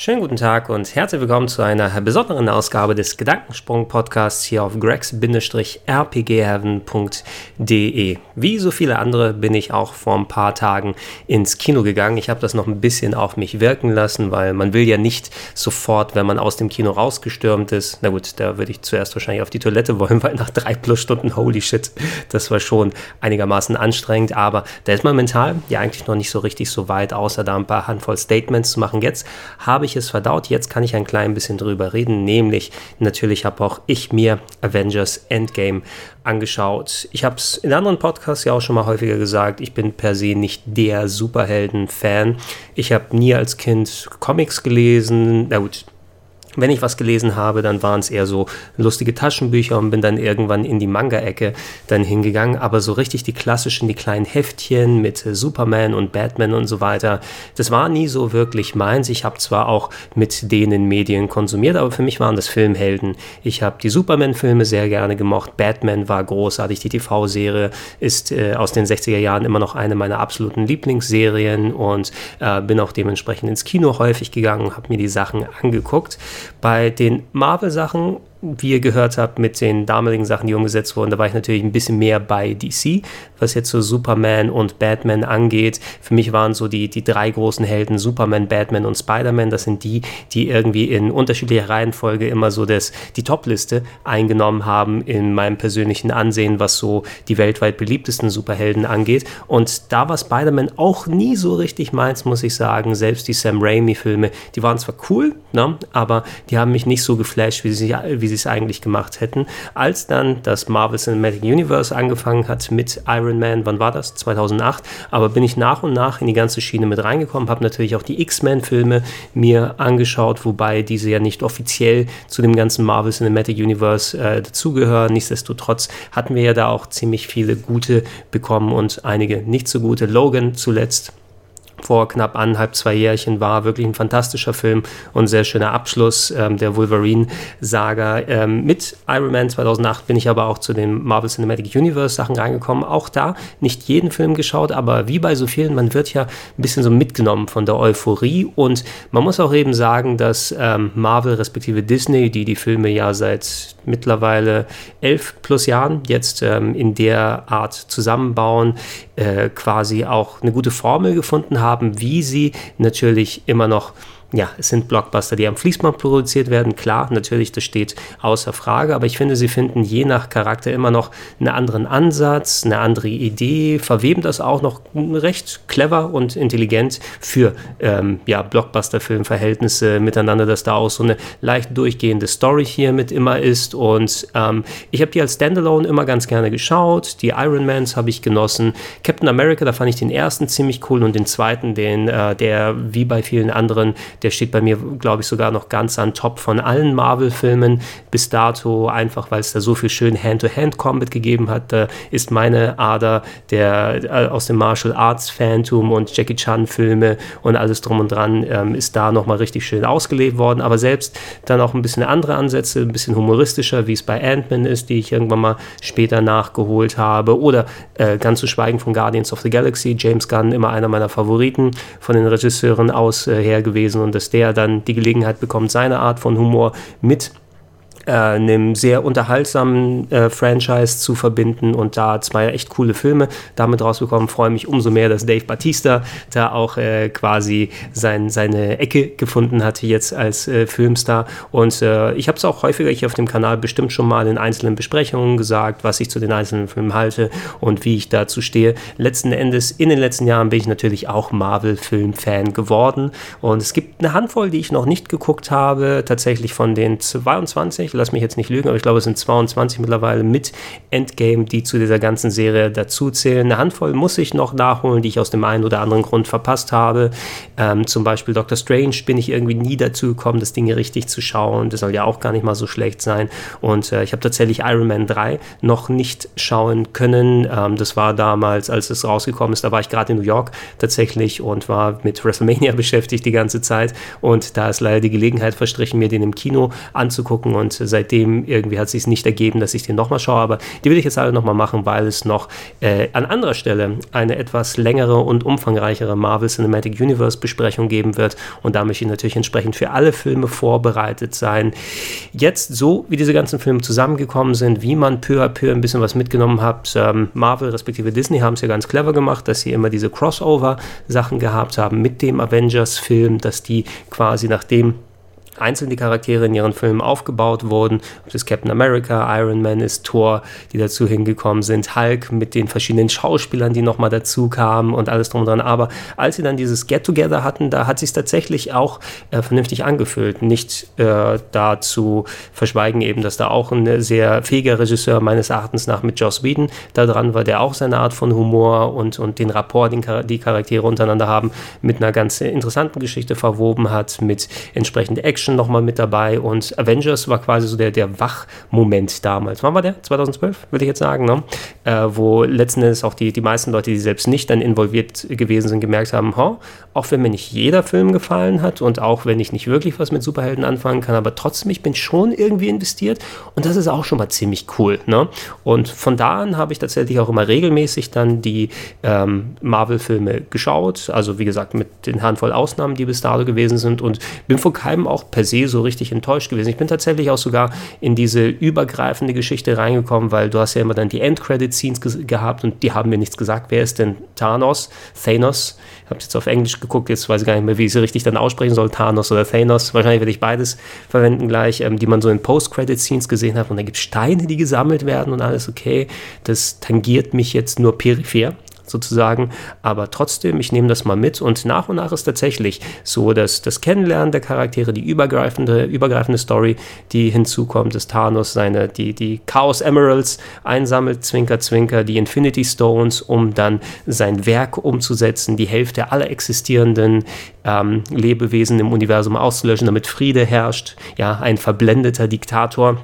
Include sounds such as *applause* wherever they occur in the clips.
Schönen guten Tag und herzlich willkommen zu einer besonderen Ausgabe des Gedankensprung-Podcasts hier auf gregs-rpgheaven.de. Wie so viele andere bin ich auch vor ein paar Tagen ins Kino gegangen. Ich habe das noch ein bisschen auf mich wirken lassen, weil man will ja nicht sofort, wenn man aus dem Kino rausgestürmt ist, na gut, da würde ich zuerst wahrscheinlich auf die Toilette wollen, *laughs* weil nach drei plus Stunden, holy shit, das war schon einigermaßen anstrengend, aber da ist man mental ja eigentlich noch nicht so richtig so weit, außer da ein paar Handvoll Statements zu machen. Jetzt habe ich ich es verdaut. Jetzt kann ich ein klein bisschen drüber reden. Nämlich, natürlich habe auch ich mir Avengers Endgame angeschaut. Ich habe es in anderen Podcasts ja auch schon mal häufiger gesagt. Ich bin per se nicht der Superhelden-Fan. Ich habe nie als Kind Comics gelesen. Na gut, wenn ich was gelesen habe, dann waren es eher so lustige Taschenbücher und bin dann irgendwann in die Manga-Ecke dann hingegangen. Aber so richtig die klassischen, die kleinen Heftchen mit äh, Superman und Batman und so weiter, das war nie so wirklich meins. Ich habe zwar auch mit denen Medien konsumiert, aber für mich waren das Filmhelden. Ich habe die Superman-Filme sehr gerne gemocht. Batman war großartig. Die TV-Serie ist äh, aus den 60er Jahren immer noch eine meiner absoluten Lieblingsserien und äh, bin auch dementsprechend ins Kino häufig gegangen, habe mir die Sachen angeguckt. Bei den Marvel-Sachen wie ihr gehört habt, mit den damaligen Sachen, die umgesetzt wurden, da war ich natürlich ein bisschen mehr bei DC, was jetzt so Superman und Batman angeht. Für mich waren so die, die drei großen Helden Superman, Batman und Spider-Man. Das sind die, die irgendwie in unterschiedlicher Reihenfolge immer so das, die Top-Liste eingenommen haben in meinem persönlichen Ansehen, was so die weltweit beliebtesten Superhelden angeht. Und da war Spider-Man auch nie so richtig meins, muss ich sagen. Selbst die Sam Raimi-Filme, die waren zwar cool, ne, aber die haben mich nicht so geflasht, wie sie, wie wie sie es eigentlich gemacht hätten. Als dann das Marvel Cinematic Universe angefangen hat mit Iron Man, wann war das? 2008. Aber bin ich nach und nach in die ganze Schiene mit reingekommen, habe natürlich auch die X-Men-Filme mir angeschaut, wobei diese ja nicht offiziell zu dem ganzen Marvel Cinematic Universe äh, dazugehören. Nichtsdestotrotz hatten wir ja da auch ziemlich viele gute bekommen und einige nicht so gute. Logan zuletzt vor knapp anderthalb, zwei Jährchen war. Wirklich ein fantastischer Film und sehr schöner Abschluss ähm, der Wolverine-Saga. Ähm, mit Iron Man 2008 bin ich aber auch zu den Marvel Cinematic Universe Sachen reingekommen. Auch da nicht jeden Film geschaut, aber wie bei so vielen, man wird ja ein bisschen so mitgenommen von der Euphorie und man muss auch eben sagen, dass ähm, Marvel respektive Disney, die die Filme ja seit mittlerweile elf plus Jahren jetzt ähm, in der Art zusammenbauen, äh, quasi auch eine gute Formel gefunden haben, wie sie natürlich immer noch ja, es sind Blockbuster, die am Fließband produziert werden. Klar, natürlich, das steht außer Frage, aber ich finde, sie finden je nach Charakter immer noch einen anderen Ansatz, eine andere Idee, verweben das auch noch recht clever und intelligent für ähm, ja, Blockbuster-Filmverhältnisse miteinander, dass da auch so eine leicht durchgehende Story hier mit immer ist. Und ähm, ich habe die als Standalone immer ganz gerne geschaut. Die Iron Mans habe ich genossen. Captain America, da fand ich den ersten ziemlich cool und den zweiten, den, äh, der wie bei vielen anderen der steht bei mir, glaube ich, sogar noch ganz an top von allen Marvel-Filmen bis dato, einfach weil es da so viel schön Hand-to-Hand-Combat gegeben hat. Da ist meine Ader der äh, aus dem Martial Arts Phantom und Jackie Chan-Filme und alles drum und dran ähm, ist da nochmal richtig schön ausgelebt worden. Aber selbst dann auch ein bisschen andere Ansätze, ein bisschen humoristischer, wie es bei Ant-Man ist, die ich irgendwann mal später nachgeholt habe. Oder äh, ganz zu schweigen von Guardians of the Galaxy, James Gunn, immer einer meiner Favoriten von den Regisseuren aus äh, her gewesen und dass der dann die Gelegenheit bekommt, seine Art von Humor mit äh, einem sehr unterhaltsamen äh, Franchise zu verbinden und da zwei echt coole Filme damit rausbekommen. Freue mich umso mehr, dass Dave Batista da auch äh, quasi sein, seine Ecke gefunden hatte jetzt als äh, Filmstar. Und äh, ich habe es auch häufiger hier auf dem Kanal bestimmt schon mal in einzelnen Besprechungen gesagt, was ich zu den einzelnen Filmen halte und wie ich dazu stehe. Letzten Endes, in den letzten Jahren bin ich natürlich auch Marvel-Film-Fan geworden. Und es gibt eine Handvoll, die ich noch nicht geguckt habe, tatsächlich von den 22, lass mich jetzt nicht lügen, aber ich glaube, es sind 22 mittlerweile mit Endgame, die zu dieser ganzen Serie dazuzählen. Eine Handvoll muss ich noch nachholen, die ich aus dem einen oder anderen Grund verpasst habe. Ähm, zum Beispiel Doctor Strange bin ich irgendwie nie dazu gekommen, das Ding richtig zu schauen. Das soll ja auch gar nicht mal so schlecht sein. Und äh, ich habe tatsächlich Iron Man 3 noch nicht schauen können. Ähm, das war damals, als es rausgekommen ist, da war ich gerade in New York tatsächlich und war mit WrestleMania *laughs* beschäftigt die ganze Zeit. Und da ist leider die Gelegenheit verstrichen, mir den im Kino anzugucken. Und seitdem irgendwie hat es sich nicht ergeben, dass ich den nochmal schaue. Aber die will ich jetzt alle nochmal machen, weil es noch äh, an anderer Stelle eine etwas längere und umfangreichere Marvel Cinematic Universe Besprechung geben wird. Und da möchte ich natürlich entsprechend für alle Filme vorbereitet sein. Jetzt, so wie diese ganzen Filme zusammengekommen sind, wie man peu à peu ein bisschen was mitgenommen hat, ähm, Marvel respektive Disney haben es ja ganz clever gemacht, dass sie immer diese Crossover-Sachen gehabt haben mit dem Avengers-Film, dass die quasi nachdem einzelne Charaktere in ihren Filmen aufgebaut wurden. Ob das Captain America, Iron Man ist, Thor, die dazu hingekommen sind, Hulk mit den verschiedenen Schauspielern, die nochmal dazu kamen und alles drum und dran. Aber als sie dann dieses Get-Together hatten, da hat sich tatsächlich auch äh, vernünftig angefühlt. Nicht äh, da zu verschweigen eben, dass da auch ein sehr fähiger Regisseur meines Erachtens nach mit Joss Whedon da dran war, der auch seine Art von Humor und, und den Rapport, den die Charaktere untereinander haben, mit einer ganz interessanten Geschichte verwoben hat, mit entsprechend Action Action nochmal mit dabei und Avengers war quasi so der, der Wachmoment damals. Wann war der? 2012, würde ich jetzt sagen, ne? Äh, wo letzten Endes auch die, die meisten Leute, die selbst nicht dann involviert gewesen sind, gemerkt haben, oh, auch wenn mir nicht jeder Film gefallen hat und auch wenn ich nicht wirklich was mit Superhelden anfangen kann, aber trotzdem, ich bin schon irgendwie investiert und das ist auch schon mal ziemlich cool. Ne? Und von da an habe ich tatsächlich auch immer regelmäßig dann die ähm, Marvel-Filme geschaut, also wie gesagt mit den Handvoll Ausnahmen, die bis dato gewesen sind und bin von keinem auch per se so richtig enttäuscht gewesen. Ich bin tatsächlich auch sogar in diese übergreifende Geschichte reingekommen, weil du hast ja immer dann die End-Credit-Scenes ge gehabt und die haben mir nichts gesagt. Wer ist denn Thanos? Thanos? Ich habe jetzt auf Englisch geguckt, jetzt weiß ich gar nicht mehr, wie ich sie richtig dann aussprechen soll, Thanos oder Thanos. Wahrscheinlich werde ich beides verwenden gleich, ähm, die man so in Post-Credit-Scenes gesehen hat. Und da gibt es Steine, die gesammelt werden und alles okay. Das tangiert mich jetzt nur peripher sozusagen. Aber trotzdem, ich nehme das mal mit und nach und nach ist tatsächlich so, dass das Kennenlernen der Charaktere, die übergreifende, übergreifende Story, die hinzukommt, dass Thanos seine, die, die Chaos Emeralds einsammelt, Zwinker, Zwinker, die Infinity Stones, um dann sein Werk umzusetzen, die Hälfte aller existierenden ähm, Lebewesen im Universum auszulöschen, damit Friede herrscht. Ja, ein verblendeter Diktator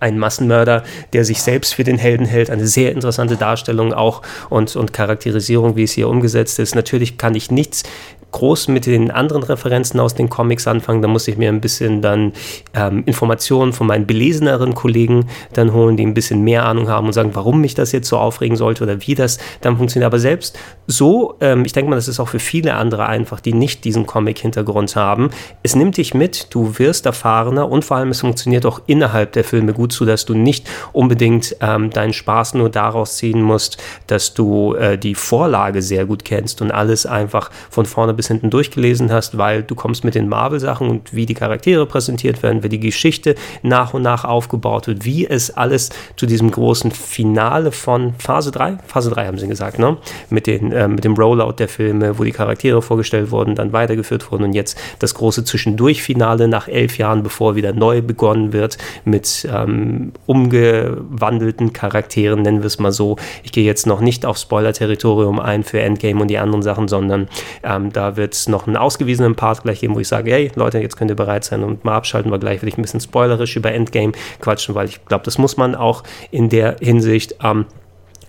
ein Massenmörder, der sich selbst für den Helden hält. Eine sehr interessante Darstellung auch und, und Charakterisierung, wie es hier umgesetzt ist. Natürlich kann ich nichts groß mit den anderen Referenzen aus den Comics anfangen. Da muss ich mir ein bisschen dann ähm, Informationen von meinen beleseneren Kollegen dann holen, die ein bisschen mehr Ahnung haben und sagen, warum mich das jetzt so aufregen sollte oder wie das dann funktioniert. Aber selbst so, ähm, ich denke mal, das ist auch für viele andere einfach, die nicht diesen Comic-Hintergrund haben. Es nimmt dich mit, du wirst erfahrener und vor allem es funktioniert auch innerhalb der Filme gut, so dass du nicht unbedingt ähm, deinen Spaß nur daraus ziehen musst, dass du äh, die Vorlage sehr gut kennst und alles einfach von vorne bis hinten durchgelesen hast, weil du kommst mit den Marvel-Sachen und wie die Charaktere präsentiert werden, wie die Geschichte nach und nach aufgebaut wird, wie es alles zu diesem großen Finale von Phase 3, Phase 3 haben sie gesagt, ne? Mit, den, äh, mit dem Rollout der Filme, wo die Charaktere vorgestellt wurden, dann weitergeführt wurden und jetzt das große Zwischendurch-Finale nach elf Jahren, bevor wieder neu begonnen wird mit ähm, umgewandelten Charakteren, nennen wir es mal so. Ich gehe jetzt noch nicht auf Spoiler-Territorium ein für Endgame und die anderen Sachen, sondern ähm, da wird es noch einen ausgewiesenen Part gleich geben, wo ich sage, hey Leute, jetzt könnt ihr bereit sein und mal abschalten, weil gleich will ich ein bisschen spoilerisch über Endgame quatschen, weil ich glaube, das muss man auch in der Hinsicht ähm,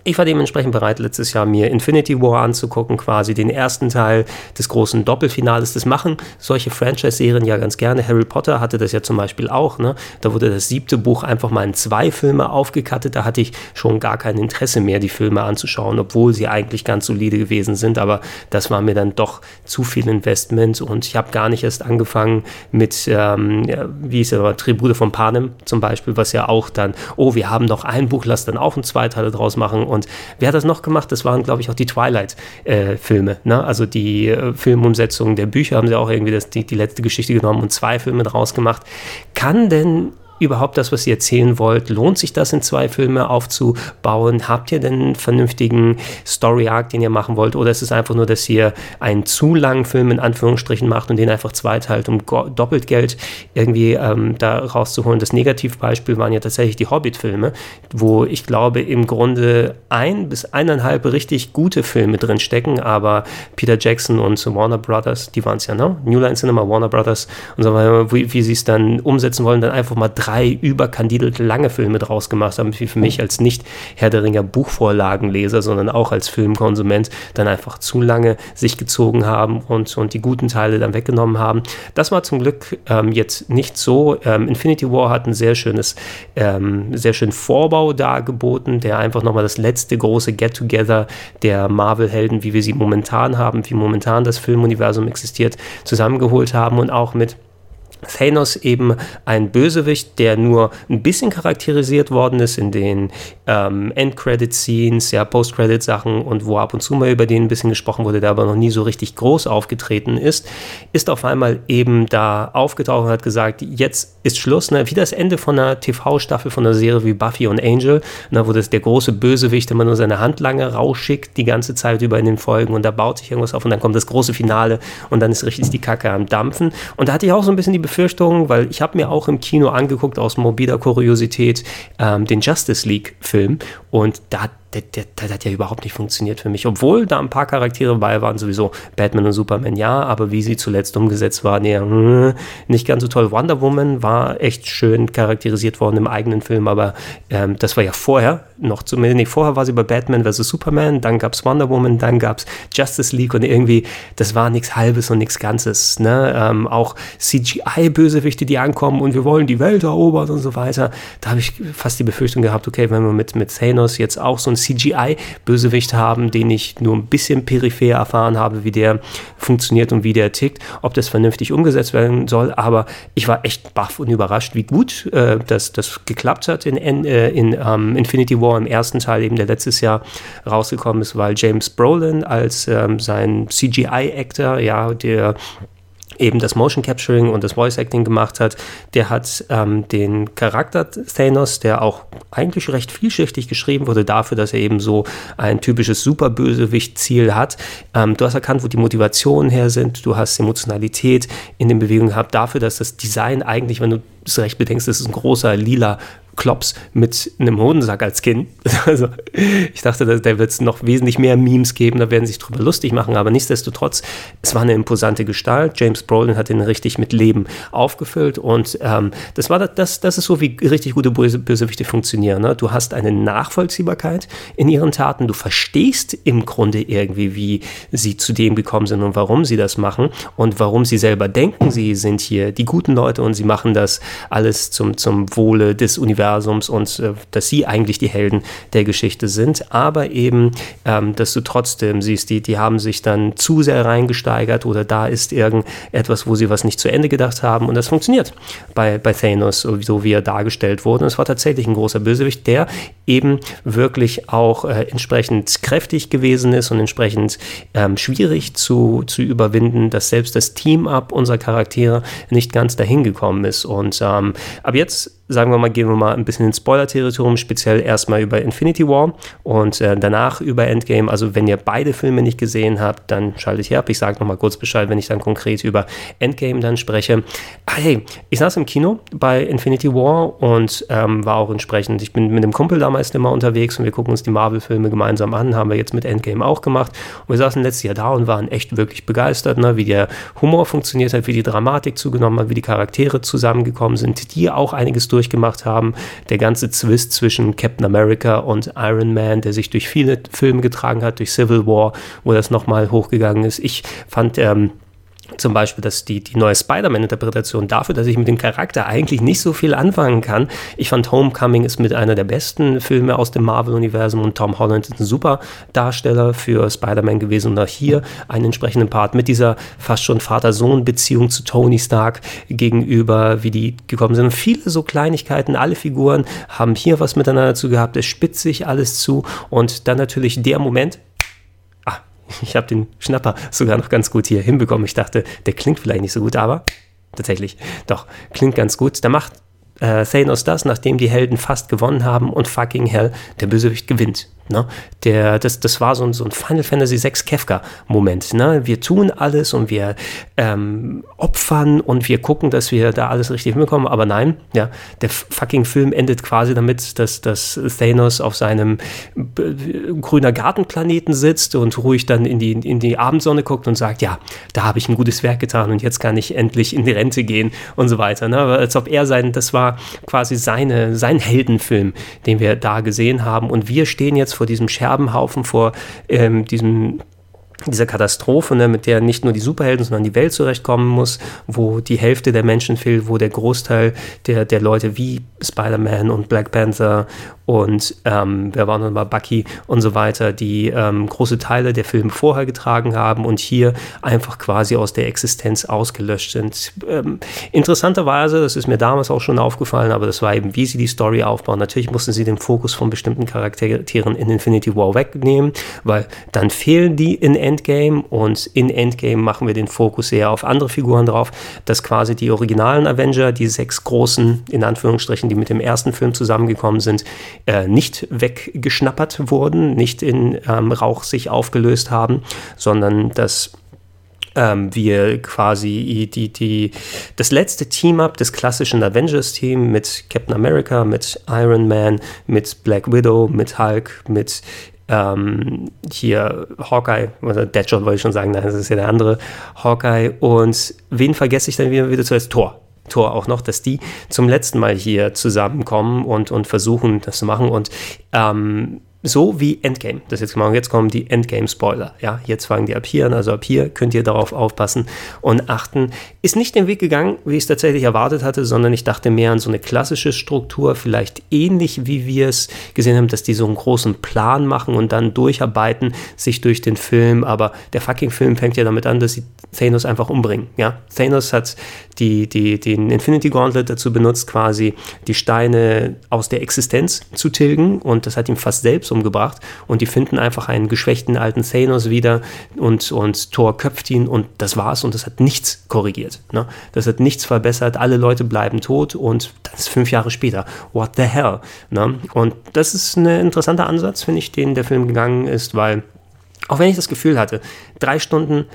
ich war dementsprechend bereit, letztes Jahr mir Infinity War anzugucken, quasi den ersten Teil des großen Doppelfinales. Das machen solche Franchise-Serien ja ganz gerne. Harry Potter hatte das ja zum Beispiel auch. Ne? Da wurde das siebte Buch einfach mal in zwei Filme aufgekattet. Da hatte ich schon gar kein Interesse mehr, die Filme anzuschauen, obwohl sie eigentlich ganz solide gewesen sind. Aber das war mir dann doch zu viel Investment und ich habe gar nicht erst angefangen mit, ähm, wie ist es, Tribute von Panem zum Beispiel, was ja auch dann, oh, wir haben noch ein Buch, lass dann auch ein Zweiteil draus machen und und wer hat das noch gemacht? Das waren, glaube ich, auch die Twilight-Filme. Äh, ne? Also die äh, Filmumsetzung der Bücher haben sie auch irgendwie das, die, die letzte Geschichte genommen und zwei Filme draus gemacht. Kann denn überhaupt das, was ihr erzählen wollt? Lohnt sich das in zwei Filme aufzubauen? Habt ihr denn einen vernünftigen Story-Arc, den ihr machen wollt? Oder ist es einfach nur, dass ihr einen zu langen Film in Anführungsstrichen macht und den einfach zweiteilt, um doppelt Geld irgendwie ähm, da rauszuholen? Das Negativbeispiel waren ja tatsächlich die Hobbit-Filme, wo ich glaube, im Grunde ein bis eineinhalb richtig gute Filme drin stecken, aber Peter Jackson und Warner Brothers, die waren es ja, ne? New Line Cinema, Warner Brothers und so weiter, wie, wie sie es dann umsetzen wollen, dann einfach mal drei überkandidelte lange Filme draus gemacht haben, wie für mich als nicht Herr der Ringer Buchvorlagenleser, sondern auch als Filmkonsument dann einfach zu lange sich gezogen haben und, und die guten Teile dann weggenommen haben. Das war zum Glück ähm, jetzt nicht so. Ähm, Infinity War hat ein sehr schönes, ähm, sehr schönen Vorbau dargeboten, der einfach nochmal das letzte große Get-Together der Marvel-Helden, wie wir sie momentan haben, wie momentan das Filmuniversum existiert, zusammengeholt haben und auch mit Thanos eben ein Bösewicht, der nur ein bisschen charakterisiert worden ist in den ähm, End-Credit-Scenes, ja, Post-Credit-Sachen und wo ab und zu mal über den ein bisschen gesprochen wurde, der aber noch nie so richtig groß aufgetreten ist, ist auf einmal eben da aufgetaucht und hat gesagt, jetzt ist Schluss, ne? wie das Ende von einer TV-Staffel von einer Serie wie Buffy und Angel, ne? wo das der große Bösewicht immer nur seine Handlange rausschickt die ganze Zeit über in den Folgen und da baut sich irgendwas auf und dann kommt das große Finale und dann ist richtig die Kacke am Dampfen und da hatte ich auch so ein bisschen die Befürchtung, weil ich habe mir auch im Kino angeguckt aus morbider Kuriosität ähm, den Justice League-Film. Und da das, das, das, hat ja überhaupt nicht funktioniert für mich. Obwohl da ein paar Charaktere bei waren, sowieso Batman und Superman, ja, aber wie sie zuletzt umgesetzt waren, ja, hm, nicht ganz so toll. Wonder Woman war echt schön charakterisiert worden im eigenen Film, aber ähm, das war ja vorher, noch zumindest nicht vorher war sie bei Batman vs. Superman, dann gab es Wonder Woman, dann gab es Justice League und irgendwie, das war nichts Halbes und nichts Ganzes. Ne? Ähm, auch CGI-Bösewichte, die ankommen und wir wollen die Welt erobern und so weiter. Da habe ich fast die Befürchtung gehabt, okay, wenn wir mit, mit Thanos jetzt auch so ein CGI-Bösewicht haben, den ich nur ein bisschen peripher erfahren habe, wie der funktioniert und wie der tickt, ob das vernünftig umgesetzt werden soll. Aber ich war echt baff und überrascht, wie gut äh, das, das geklappt hat in, äh, in ähm, Infinity War im ersten Teil, eben der letztes Jahr rausgekommen ist, weil James Brolin als ähm, sein CGI-Actor, ja, der eben das Motion Capturing und das Voice Acting gemacht hat, der hat ähm, den Charakter Thanos, der auch eigentlich recht vielschichtig geschrieben wurde, dafür, dass er eben so ein typisches Superbösewicht-Ziel hat. Ähm, du hast erkannt, wo die Motivationen her sind, du hast Emotionalität in den Bewegungen gehabt, dafür, dass das Design eigentlich, wenn du es recht bedenkst, das ist ein großer lila Klops mit einem Hodensack als Kind. *laughs* Also ich dachte, da wird es noch wesentlich mehr Memes geben, da werden sich drüber lustig machen, aber nichtsdestotrotz, es war eine imposante Gestalt. James Brolin hat den richtig mit Leben aufgefüllt und ähm, das war das, das ist so, wie richtig gute Böse, Bösewichte funktionieren. Ne? Du hast eine Nachvollziehbarkeit in ihren Taten, du verstehst im Grunde irgendwie, wie sie zu dem gekommen sind und warum sie das machen und warum sie selber denken, sie sind hier die guten Leute und sie machen das alles zum, zum Wohle des Universums Universums und äh, dass sie eigentlich die Helden der Geschichte sind, aber eben, ähm, dass du trotzdem siehst, die, die haben sich dann zu sehr reingesteigert oder da ist irgendetwas, wo sie was nicht zu Ende gedacht haben und das funktioniert bei, bei Thanos, so wie er dargestellt wurde. Und es war tatsächlich ein großer Bösewicht, der eben wirklich auch äh, entsprechend kräftig gewesen ist und entsprechend ähm, schwierig zu, zu überwinden, dass selbst das Team-Up unserer Charaktere nicht ganz dahin gekommen ist. Und ähm, ab jetzt sagen wir mal, gehen wir mal ein bisschen ins Spoiler-Territorium, speziell erstmal über Infinity War und äh, danach über Endgame. Also wenn ihr beide Filme nicht gesehen habt, dann schaltet hier ab. Ich sage nochmal kurz Bescheid, wenn ich dann konkret über Endgame dann spreche. Ah, hey, ich saß im Kino bei Infinity War und ähm, war auch entsprechend, ich bin mit einem Kumpel damals immer unterwegs und wir gucken uns die Marvel-Filme gemeinsam an, haben wir jetzt mit Endgame auch gemacht. Und wir saßen letztes Jahr da und waren echt wirklich begeistert, ne, wie der Humor funktioniert hat, wie die Dramatik zugenommen hat, wie die Charaktere zusammengekommen sind, die auch einiges durch durchgemacht haben. Der ganze Zwist zwischen Captain America und Iron Man, der sich durch viele Filme getragen hat, durch Civil War, wo das nochmal hochgegangen ist. Ich fand ähm, zum Beispiel dass die, die neue Spider-Man-Interpretation dafür, dass ich mit dem Charakter eigentlich nicht so viel anfangen kann. Ich fand Homecoming ist mit einer der besten Filme aus dem Marvel-Universum und Tom Holland ist ein super Darsteller für Spider-Man gewesen und auch hier einen entsprechenden Part mit dieser fast schon Vater-Sohn-Beziehung zu Tony Stark gegenüber, wie die gekommen sind. Und viele so Kleinigkeiten, alle Figuren haben hier was miteinander zu gehabt, es spitzt sich alles zu und dann natürlich der Moment, ich habe den Schnapper sogar noch ganz gut hier hinbekommen. Ich dachte, der klingt vielleicht nicht so gut, aber tatsächlich, doch, klingt ganz gut. Da macht äh, Thanos das, nachdem die Helden fast gewonnen haben und fucking hell, der Bösewicht gewinnt. Ne? Der, das, das war so ein, so ein Final Fantasy VI Kefka-Moment. Ne? Wir tun alles und wir ähm, opfern und wir gucken, dass wir da alles richtig hinbekommen, aber nein, ja, der fucking Film endet quasi damit, dass, dass Thanos auf seinem grüner Gartenplaneten sitzt und ruhig dann in die, in die Abendsonne guckt und sagt, ja, da habe ich ein gutes Werk getan und jetzt kann ich endlich in die Rente gehen und so weiter. Ne? Als ob er sein, das war quasi seine, sein Heldenfilm, den wir da gesehen haben. Und wir stehen jetzt vor diesem Scherbenhaufen, vor ähm, diesem dieser Katastrophe, ne, mit der nicht nur die Superhelden, sondern die Welt zurechtkommen muss, wo die Hälfte der Menschen fehlt, wo der Großteil der, der Leute wie Spider-Man und Black Panther und ähm, wer war noch mal Bucky und so weiter, die ähm, große Teile der Filme vorher getragen haben und hier einfach quasi aus der Existenz ausgelöscht sind. Ähm, interessanterweise, das ist mir damals auch schon aufgefallen, aber das war eben, wie sie die Story aufbauen. Natürlich mussten sie den Fokus von bestimmten Charakteren in Infinity War wegnehmen, weil dann fehlen die in Endgame und in Endgame machen wir den Fokus eher auf andere Figuren drauf, dass quasi die originalen Avenger, die sechs großen, in Anführungsstrichen, die mit dem ersten Film zusammengekommen sind, äh, nicht weggeschnappert wurden, nicht in ähm, Rauch sich aufgelöst haben, sondern dass ähm, wir quasi die, die, das letzte Team-Up des klassischen Avengers-Team mit Captain America, mit Iron Man, mit Black Widow, mit Hulk, mit ähm, hier Hawkeye, oder Deadshot wollte ich schon sagen, nein, das ist ja der andere Hawkeye. Und wen vergesse ich dann wieder, wieder zuerst? Thor. Tor auch noch, dass die zum letzten Mal hier zusammenkommen und, und versuchen, das zu machen. Und ähm, so wie Endgame. Das jetzt mal. Jetzt kommen die Endgame-Spoiler. Ja, jetzt fangen die ab hier an. Also ab hier könnt ihr darauf aufpassen und achten. Ist nicht den Weg gegangen, wie ich es tatsächlich erwartet hatte, sondern ich dachte mehr an so eine klassische Struktur, vielleicht ähnlich wie wir es gesehen haben, dass die so einen großen Plan machen und dann durcharbeiten sich durch den Film. Aber der fucking Film fängt ja damit an, dass sie Thanos einfach umbringen. Ja, Thanos hat die, die, den Infinity Gauntlet dazu benutzt, quasi die Steine aus der Existenz zu tilgen und das hat ihm fast selbst umgebracht und die finden einfach einen geschwächten alten Thanos wieder und, und Thor köpft ihn und das war's und das hat nichts korrigiert. Ne? Das hat nichts verbessert, alle Leute bleiben tot und das ist fünf Jahre später. What the hell? Ne? Und das ist ein interessanter Ansatz, finde ich, den der Film gegangen ist, weil auch wenn ich das Gefühl hatte, drei Stunden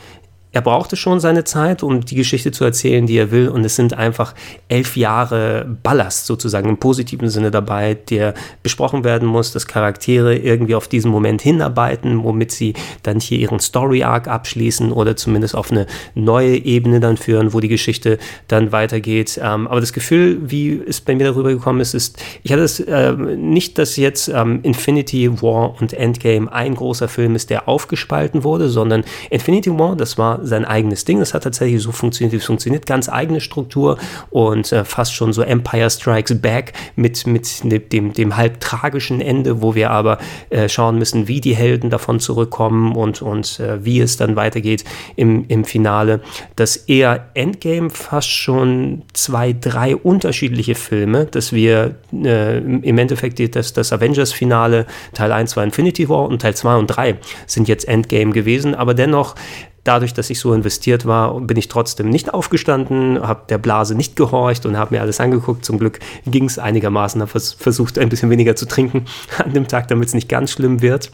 er brauchte schon seine Zeit, um die Geschichte zu erzählen, die er will. Und es sind einfach elf Jahre Ballast sozusagen im positiven Sinne dabei, der besprochen werden muss, dass Charaktere irgendwie auf diesen Moment hinarbeiten, womit sie dann hier ihren Story-Arc abschließen oder zumindest auf eine neue Ebene dann führen, wo die Geschichte dann weitergeht. Ähm, aber das Gefühl, wie es bei mir darüber gekommen ist, ist, ich hatte es äh, nicht, dass jetzt ähm, Infinity War und Endgame ein großer Film ist, der aufgespalten wurde, sondern Infinity War, das war sein eigenes Ding. Das hat tatsächlich so funktioniert, wie es funktioniert. Ganz eigene Struktur und äh, fast schon so Empire Strikes Back mit, mit dem, dem halb tragischen Ende, wo wir aber äh, schauen müssen, wie die Helden davon zurückkommen und, und äh, wie es dann weitergeht im, im Finale. Das eher Endgame fast schon zwei, drei unterschiedliche Filme, dass wir äh, im Endeffekt das, das Avengers-Finale Teil 1 war Infinity War und Teil 2 und 3 sind jetzt Endgame gewesen, aber dennoch dadurch, dass ich so investiert war, bin ich trotzdem nicht aufgestanden, habe der Blase nicht gehorcht und habe mir alles angeguckt. Zum Glück ging es einigermaßen, habe versucht, ein bisschen weniger zu trinken an dem Tag, damit es nicht ganz schlimm wird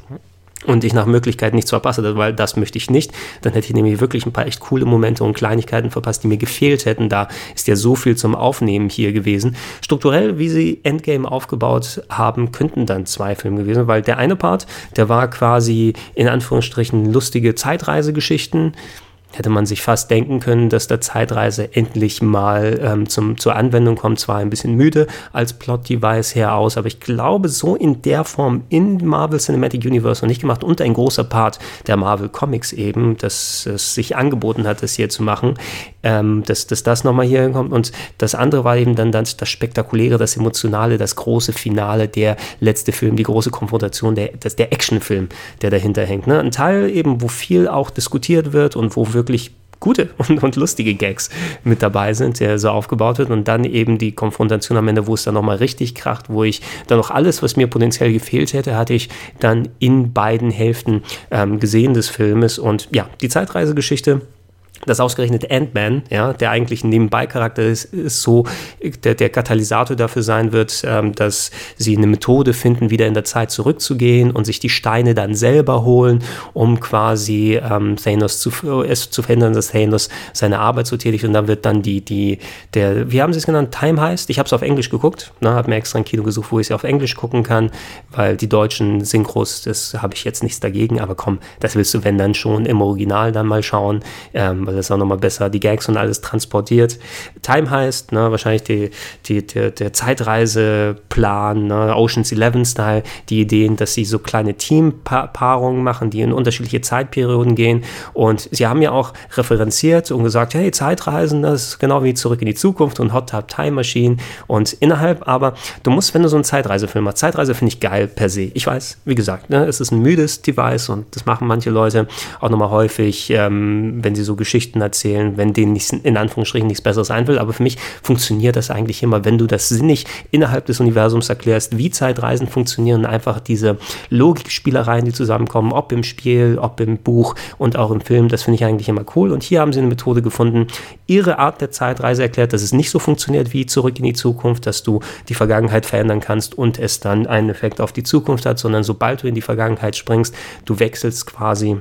und ich nach Möglichkeit nichts verpasse, weil das möchte ich nicht. Dann hätte ich nämlich wirklich ein paar echt coole Momente und Kleinigkeiten verpasst, die mir gefehlt hätten. Da ist ja so viel zum Aufnehmen hier gewesen. Strukturell, wie sie Endgame aufgebaut haben, könnten dann zwei Filme gewesen, weil der eine Part, der war quasi in Anführungsstrichen lustige Zeitreisegeschichten hätte man sich fast denken können, dass der Zeitreise endlich mal ähm, zum, zur Anwendung kommt. Zwar ein bisschen müde als Plot-Device her aus, aber ich glaube, so in der Form in Marvel Cinematic Universe noch nicht gemacht und ein großer Part der Marvel Comics eben, dass es sich angeboten hat, das hier zu machen, ähm, dass, dass das nochmal hier kommt. Und das andere war eben dann das, das Spektakuläre, das Emotionale, das große Finale, der letzte Film, die große Konfrontation, der, das, der Actionfilm, der dahinter hängt. Ne? Ein Teil eben, wo viel auch diskutiert wird und wo wirklich gute *laughs* und, und, lustige Gags mit dabei sind, der so aufgebaut wird und dann eben die Konfrontation am Ende, wo es dann nochmal richtig kracht, wo ich dann noch alles, was mir potenziell gefehlt hätte, hatte ich dann in beiden Hälften ähm, gesehen des Filmes. Und ja, die Zeitreisegeschichte dass ausgerechnet Ant-Man, ja, der eigentlich ein Nebenbei-Charakter ist, ist so der, der Katalysator dafür sein wird, ähm, dass sie eine Methode finden, wieder in der Zeit zurückzugehen und sich die Steine dann selber holen, um quasi ähm, Thanos zu, es zu verhindern, dass Thanos seine Arbeit so tätigt. Und dann wird dann die, die, der, wie haben sie es genannt, Time heißt? Ich habe es auf Englisch geguckt, ne, habe mir extra ein Kino gesucht, wo ich es auf Englisch gucken kann, weil die deutschen Synchros, das habe ich jetzt nichts dagegen, aber komm, das willst du, wenn dann schon im Original dann mal schauen, ähm, weil das auch nochmal besser die Gags und alles transportiert. Time heißt, ne, wahrscheinlich die, die, der, der Zeitreiseplan, ne, Oceans 11-Style, die Ideen, dass sie so kleine Teampaarungen machen, die in unterschiedliche Zeitperioden gehen. Und sie haben ja auch referenziert und gesagt, hey, Zeitreisen, das ist genau wie Zurück in die Zukunft und Hot Tub Time Machine. Und innerhalb aber, du musst, wenn du so einen Zeitreisefilm machst, Zeitreise finde ich geil per se. Ich weiß, wie gesagt, ne, es ist ein müdes Device und das machen manche Leute auch nochmal häufig, ähm, wenn sie so Geschichten erzählen, wenn denen nicht, in Anführungsstrichen nichts Besseres ein will. Aber für mich funktioniert das eigentlich immer, wenn du das sinnig innerhalb des Universums erklärst, wie Zeitreisen funktionieren, einfach diese Logikspielereien, die zusammenkommen, ob im Spiel, ob im Buch und auch im Film, das finde ich eigentlich immer cool. Und hier haben sie eine Methode gefunden, ihre Art der Zeitreise erklärt, dass es nicht so funktioniert wie zurück in die Zukunft, dass du die Vergangenheit verändern kannst und es dann einen Effekt auf die Zukunft hat, sondern sobald du in die Vergangenheit springst, du wechselst quasi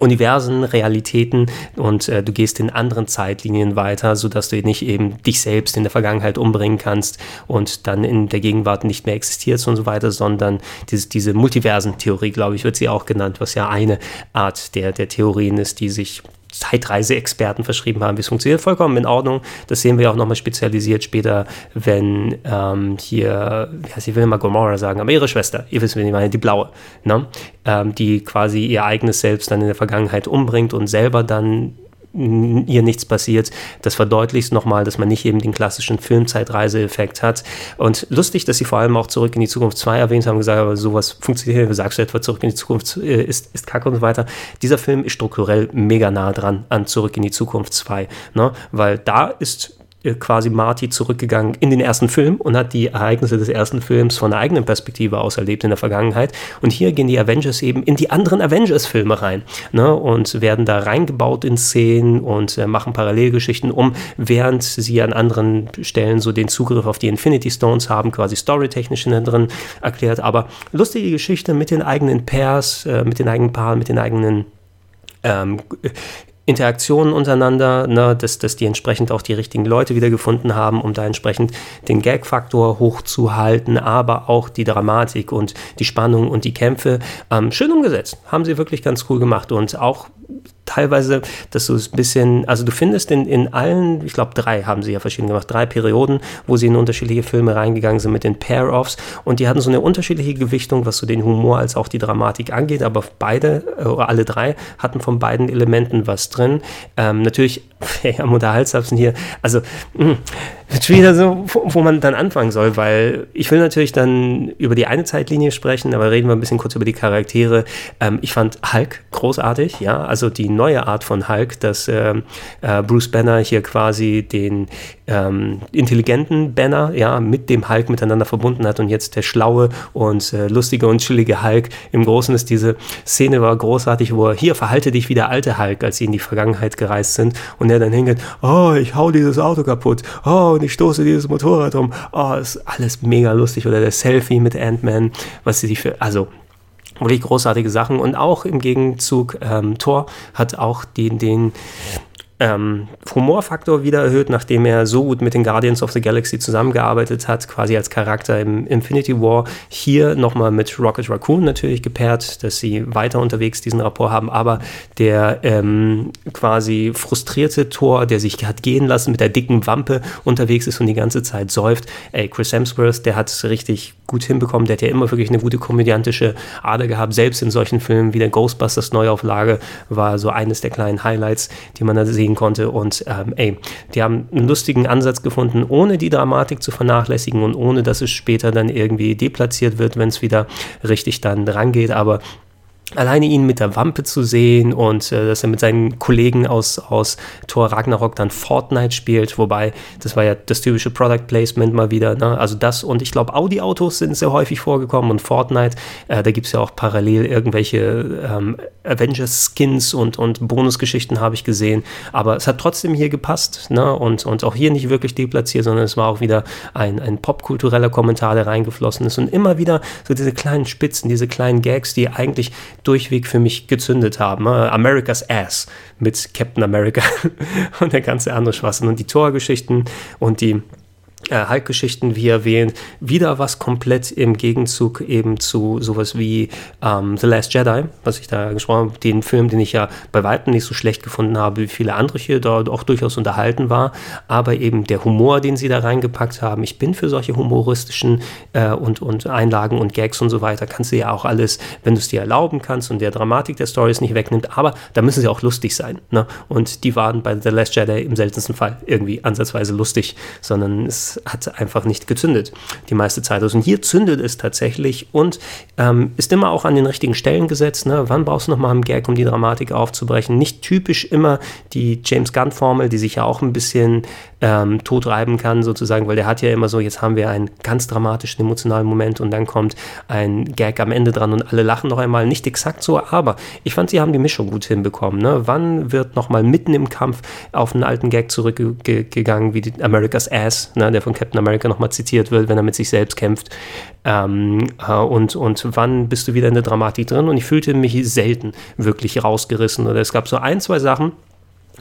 Universen, Realitäten und äh, du gehst in anderen Zeitlinien weiter, sodass du nicht eben dich selbst in der Vergangenheit umbringen kannst und dann in der Gegenwart nicht mehr existierst und so weiter, sondern diese, diese Multiversentheorie, glaube ich, wird sie auch genannt, was ja eine Art der, der Theorien ist, die sich Zeitreiseexperten verschrieben haben, wie es funktioniert. Vollkommen in Ordnung. Das sehen wir auch nochmal spezialisiert später, wenn ähm, hier, ja, sie will immer Gomorra sagen, aber ihre Schwester, ihr wisst, wen ich meine, die blaue, ne? Ähm, die quasi ihr eigenes Selbst dann in der Vergangenheit umbringt und selber dann ihr nichts passiert. Das verdeutlicht nochmal, dass man nicht eben den klassischen Filmzeitreiseeffekt hat. Und lustig, dass sie vor allem auch Zurück in die Zukunft 2 erwähnt haben, gesagt, aber sowas funktioniert, sagst du etwa Zurück in die Zukunft äh, ist, ist kacke und so weiter. Dieser Film ist strukturell mega nah dran an Zurück in die Zukunft 2, ne? weil da ist quasi Marty zurückgegangen in den ersten Film und hat die Ereignisse des ersten Films von einer eigenen Perspektive aus erlebt in der Vergangenheit. Und hier gehen die Avengers eben in die anderen Avengers-Filme rein ne, und werden da reingebaut in Szenen und äh, machen Parallelgeschichten, um während sie an anderen Stellen so den Zugriff auf die Infinity Stones haben, quasi storytechnisch in drin erklärt. Aber lustige Geschichte mit den eigenen Pairs, äh, mit den eigenen Paaren, mit den eigenen ähm, Interaktionen untereinander, ne, dass, dass die entsprechend auch die richtigen Leute wiedergefunden haben, um da entsprechend den Gag-Faktor hochzuhalten, aber auch die Dramatik und die Spannung und die Kämpfe ähm, schön umgesetzt. Haben sie wirklich ganz cool gemacht und auch teilweise, dass du es ein bisschen, also du findest in, in allen, ich glaube drei haben sie ja verschieden gemacht, drei Perioden, wo sie in unterschiedliche Filme reingegangen sind mit den Pair-Offs und die hatten so eine unterschiedliche Gewichtung, was so den Humor als auch die Dramatik angeht, aber beide, oder äh, alle drei, hatten von beiden Elementen was drin. Ähm, natürlich, *laughs* ja, am Unterhaltsamsten hier, also mh, hm, wieder so, wo, wo, man dann anfangen soll, weil ich will natürlich dann über die eine Zeitlinie sprechen, aber reden wir ein bisschen kurz über die Charaktere. Ähm, ich fand Hulk großartig, ja, also die neue Art von Hulk, dass äh, äh, Bruce Banner hier quasi den ähm, intelligenten Banner ja mit dem Hulk miteinander verbunden hat und jetzt der schlaue und äh, lustige und chillige Hulk. Im Großen ist diese Szene war großartig, wo er hier verhalte dich wie der alte Hulk, als sie in die Vergangenheit gereist sind und er dann hingeht, oh, ich hau dieses Auto kaputt, oh, und ich stoße dieses Motorrad um, oh, ist alles mega lustig oder der Selfie mit Ant-Man, was sie sich für, also wirklich großartige Sachen. Und auch im Gegenzug, ähm, Thor hat auch den, den ähm, Humorfaktor wieder erhöht, nachdem er so gut mit den Guardians of the Galaxy zusammengearbeitet hat, quasi als Charakter im Infinity War. Hier nochmal mit Rocket Raccoon natürlich gepaart, dass sie weiter unterwegs diesen Rapport haben, aber der ähm, quasi frustrierte Tor, der sich hat gehen lassen, mit der dicken Wampe unterwegs ist und die ganze Zeit säuft. Ey, Chris Hemsworth, der hat es richtig gut hinbekommen, der hat ja immer wirklich eine gute komödiantische Ader gehabt, selbst in solchen Filmen wie der Ghostbusters Neuauflage war so eines der kleinen Highlights, die man da sehen sehen konnte. Und ähm, ey, die haben einen lustigen Ansatz gefunden, ohne die Dramatik zu vernachlässigen und ohne, dass es später dann irgendwie deplatziert wird, wenn es wieder richtig dann rangeht. Aber alleine ihn mit der Wampe zu sehen und äh, dass er mit seinen Kollegen aus, aus Thor Ragnarok dann Fortnite spielt, wobei das war ja das typische Product Placement mal wieder. Ne? Also das und ich glaube Audi-Autos sind sehr häufig vorgekommen und Fortnite, äh, da gibt es ja auch parallel irgendwelche ähm, Avengers-Skins und, und Bonusgeschichten habe ich gesehen, aber es hat trotzdem hier gepasst ne? und, und auch hier nicht wirklich deplatziert, sondern es war auch wieder ein, ein popkultureller Kommentar, der reingeflossen ist und immer wieder so diese kleinen Spitzen, diese kleinen Gags, die eigentlich durchweg für mich gezündet haben. Ne? America's Ass mit Captain America *laughs* und der ganze andere Schwachsinn und die Torgeschichten und die äh, Hulk-Geschichten, wie erwähnt, wieder was komplett im Gegenzug eben zu sowas wie ähm, The Last Jedi, was ich da gesprochen habe, den Film, den ich ja bei weitem nicht so schlecht gefunden habe, wie viele andere hier, dort auch durchaus unterhalten war, aber eben der Humor, den sie da reingepackt haben. Ich bin für solche humoristischen äh, und, und Einlagen und Gags und so weiter, kannst du ja auch alles, wenn du es dir erlauben kannst und der Dramatik der Stories nicht wegnimmt, aber da müssen sie auch lustig sein. Ne? Und die waren bei The Last Jedi im seltensten Fall irgendwie ansatzweise lustig, sondern es hat einfach nicht gezündet die meiste Zeit. Also, und hier zündet es tatsächlich und ähm, ist immer auch an den richtigen Stellen gesetzt. Ne? Wann brauchst du nochmal einen Gag, um die Dramatik aufzubrechen? Nicht typisch immer die James Gunn-Formel, die sich ja auch ein bisschen ähm, totreiben kann, sozusagen, weil der hat ja immer so, jetzt haben wir einen ganz dramatischen, emotionalen Moment und dann kommt ein Gag am Ende dran und alle lachen noch einmal. Nicht exakt so, aber ich fand, sie haben die Mischung gut hinbekommen. Ne? Wann wird nochmal mitten im Kampf auf einen alten Gag zurückgegangen, wie die America's Ass, ne? der von Captain America nochmal zitiert wird, wenn er mit sich selbst kämpft. Ähm, äh, und, und wann bist du wieder in der Dramatik drin? Und ich fühlte mich selten wirklich rausgerissen. Oder es gab so ein, zwei Sachen,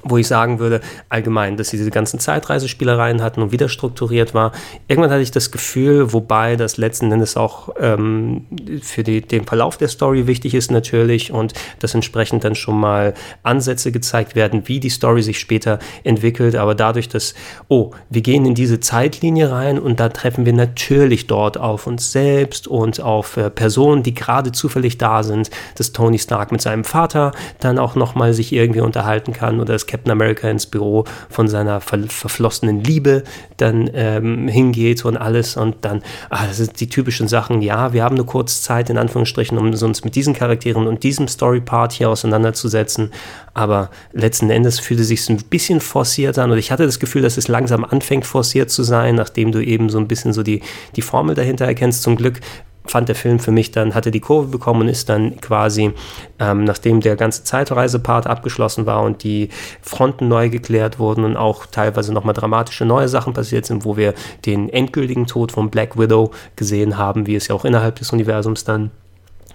wo ich sagen würde, allgemein, dass sie diese ganzen Zeitreisespielereien hatten und wieder strukturiert war. Irgendwann hatte ich das Gefühl, wobei das letzten Endes auch ähm, für die, den Verlauf der Story wichtig ist natürlich und dass entsprechend dann schon mal Ansätze gezeigt werden, wie die Story sich später entwickelt. Aber dadurch, dass, oh, wir gehen in diese Zeitlinie rein und da treffen wir natürlich dort auf uns selbst und auf äh, Personen, die gerade zufällig da sind, dass Tony Stark mit seinem Vater dann auch nochmal sich irgendwie unterhalten kann oder dass Captain America ins Büro von seiner ver verflossenen Liebe dann ähm, hingeht und alles und dann, ah, das sind die typischen Sachen, ja, wir haben eine kurze Zeit in Anführungsstrichen, um uns mit diesen Charakteren und diesem Story-Part hier auseinanderzusetzen, aber letzten Endes fühlte sich ein bisschen forciert an und ich hatte das Gefühl, dass es langsam anfängt forciert zu sein, nachdem du eben so ein bisschen so die, die Formel dahinter erkennst. Zum Glück fand der Film für mich dann, hatte die Kurve bekommen und ist dann quasi, ähm, nachdem der ganze Zeitreisepart abgeschlossen war und die Fronten neu geklärt wurden und auch teilweise nochmal dramatische neue Sachen passiert sind, wo wir den endgültigen Tod von Black Widow gesehen haben, wie es ja auch innerhalb des Universums dann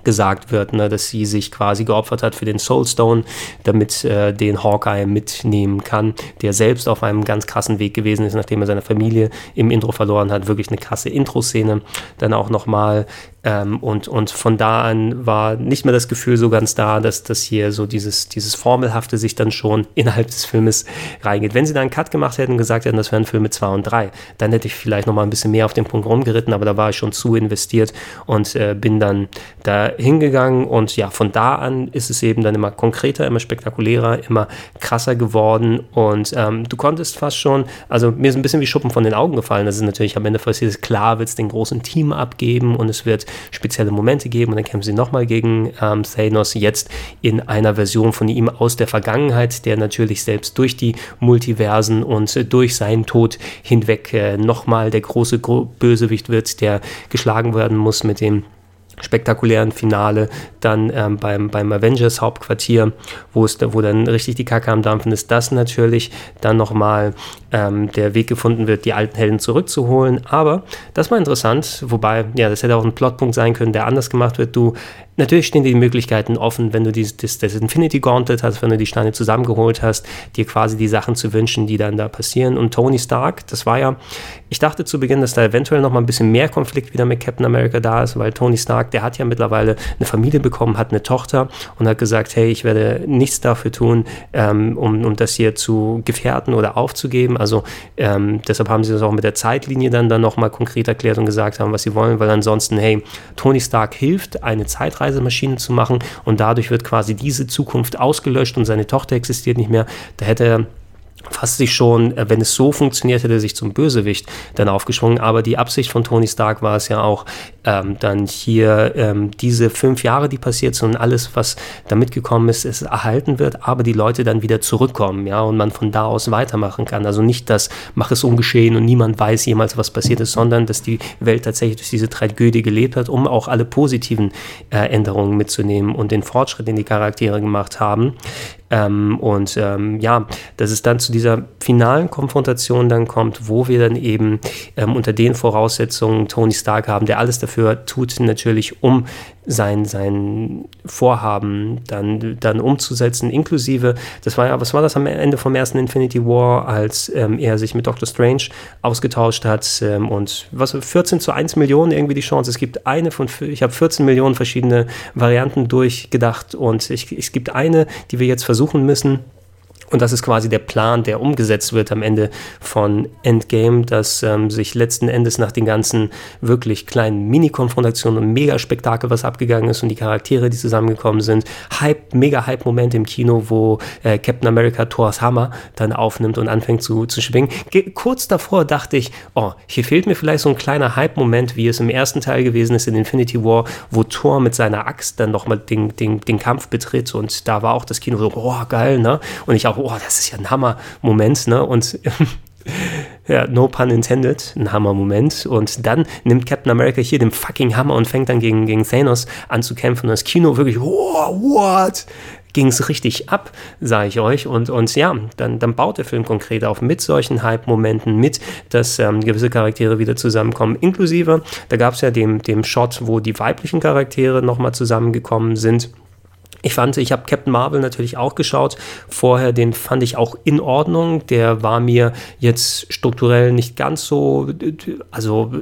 gesagt wird, ne, dass sie sich quasi geopfert hat für den Soulstone, damit äh, den Hawkeye mitnehmen kann, der selbst auf einem ganz krassen Weg gewesen ist, nachdem er seine Familie im Intro verloren hat. Wirklich eine krasse Intro-Szene. Dann auch nochmal ähm, und, und von da an war nicht mehr das Gefühl so ganz da, dass das hier so dieses, dieses Formelhafte sich dann schon innerhalb des Filmes reingeht. Wenn sie da einen Cut gemacht hätten und gesagt hätten, das wären Filme 2 und 3, dann hätte ich vielleicht noch mal ein bisschen mehr auf den Punkt rumgeritten, aber da war ich schon zu investiert und äh, bin dann da hingegangen und ja, von da an ist es eben dann immer konkreter, immer spektakulärer, immer krasser geworden und ähm, du konntest fast schon, also mir ist ein bisschen wie Schuppen von den Augen gefallen, das ist natürlich am Ende passiert, klar wird es den großen Team abgeben und es wird spezielle Momente geben und dann kämpfen sie nochmal gegen ähm, Thanos, jetzt in einer Version von ihm aus der Vergangenheit, der natürlich selbst durch die Multiversen und äh, durch seinen Tod hinweg äh, nochmal der große Bösewicht wird, der geschlagen werden muss mit dem spektakulären Finale dann ähm, beim, beim Avengers Hauptquartier, wo es wo dann richtig die Kacke am Dampfen ist, dass natürlich dann nochmal ähm, der Weg gefunden wird, die alten Helden zurückzuholen. Aber das war interessant, wobei, ja, das hätte auch ein Plotpunkt sein können, der anders gemacht wird. Du Natürlich stehen die Möglichkeiten offen, wenn du dieses, das, das Infinity Gauntlet hast, wenn du die Steine zusammengeholt hast, dir quasi die Sachen zu wünschen, die dann da passieren. Und Tony Stark, das war ja, ich dachte zu Beginn, dass da eventuell noch mal ein bisschen mehr Konflikt wieder mit Captain America da ist, weil Tony Stark, der hat ja mittlerweile eine Familie bekommen, hat eine Tochter und hat gesagt, hey, ich werde nichts dafür tun, ähm, um, um das hier zu gefährden oder aufzugeben. Also ähm, deshalb haben sie das auch mit der Zeitlinie dann, dann noch mal konkret erklärt und gesagt haben, was sie wollen, weil ansonsten, hey, Tony Stark hilft, eine Zeitreise Zeitreisemaschine zu machen und dadurch wird quasi diese Zukunft ausgelöscht und seine Tochter existiert nicht mehr. Da hätte er fast sich schon, äh, wenn es so funktioniert hätte, sich zum Bösewicht dann aufgeschwungen. Aber die Absicht von Tony Stark war es ja auch, ähm, dann hier ähm, diese fünf Jahre, die passiert sind und alles, was da mitgekommen ist, es erhalten wird, aber die Leute dann wieder zurückkommen, ja, und man von da aus weitermachen kann. Also nicht das, mach es ungeschehen und niemand weiß jemals, was passiert ist, sondern dass die Welt tatsächlich durch diese Tragödie gelebt hat, um auch alle positiven äh, Änderungen mitzunehmen und den Fortschritt, den die Charaktere gemacht haben. Ähm, und ähm, ja, dass es dann zu dieser finalen Konfrontation dann kommt, wo wir dann eben ähm, unter den Voraussetzungen Tony Stark haben, der alles dafür tut, natürlich, um sein, sein Vorhaben dann, dann umzusetzen, inklusive, das war ja, was war das am Ende vom ersten Infinity War, als ähm, er sich mit Doctor Strange ausgetauscht hat ähm, und was 14 zu 1 Millionen irgendwie die Chance. Es gibt eine von, ich habe 14 Millionen verschiedene Varianten durchgedacht und ich, es gibt eine, die wir jetzt versuchen müssen und das ist quasi der Plan, der umgesetzt wird am Ende von Endgame, dass ähm, sich letzten Endes nach den ganzen wirklich kleinen Mini-Konfrontationen und Mega-Spektakel, was abgegangen ist und die Charaktere, die zusammengekommen sind, Hype, Mega-Hype-Moment im Kino, wo äh, Captain America Thors Hammer dann aufnimmt und anfängt zu, zu schwingen. Ge kurz davor dachte ich, oh, hier fehlt mir vielleicht so ein kleiner Hype-Moment, wie es im ersten Teil gewesen ist in Infinity War, wo Thor mit seiner Axt dann nochmal den, den, den Kampf betritt und da war auch das Kino so, oh, geil, ne? Und ich auch, oh, das ist ja ein Hammer-Moment, ne? Und *laughs* ja, no pun intended, ein Hammer-Moment. Und dann nimmt Captain America hier den fucking Hammer und fängt dann gegen, gegen Thanos an zu kämpfen. Und das Kino wirklich, oh, what? Ging es richtig ab, sage ich euch. Und, und ja, dann, dann baut der Film konkret auf mit solchen Hype-Momenten, mit, dass ähm, gewisse Charaktere wieder zusammenkommen. Inklusive, da gab es ja den, dem Shot, wo die weiblichen Charaktere nochmal zusammengekommen sind ich fand, ich habe Captain Marvel natürlich auch geschaut. Vorher, den fand ich auch in Ordnung. Der war mir jetzt strukturell nicht ganz so, also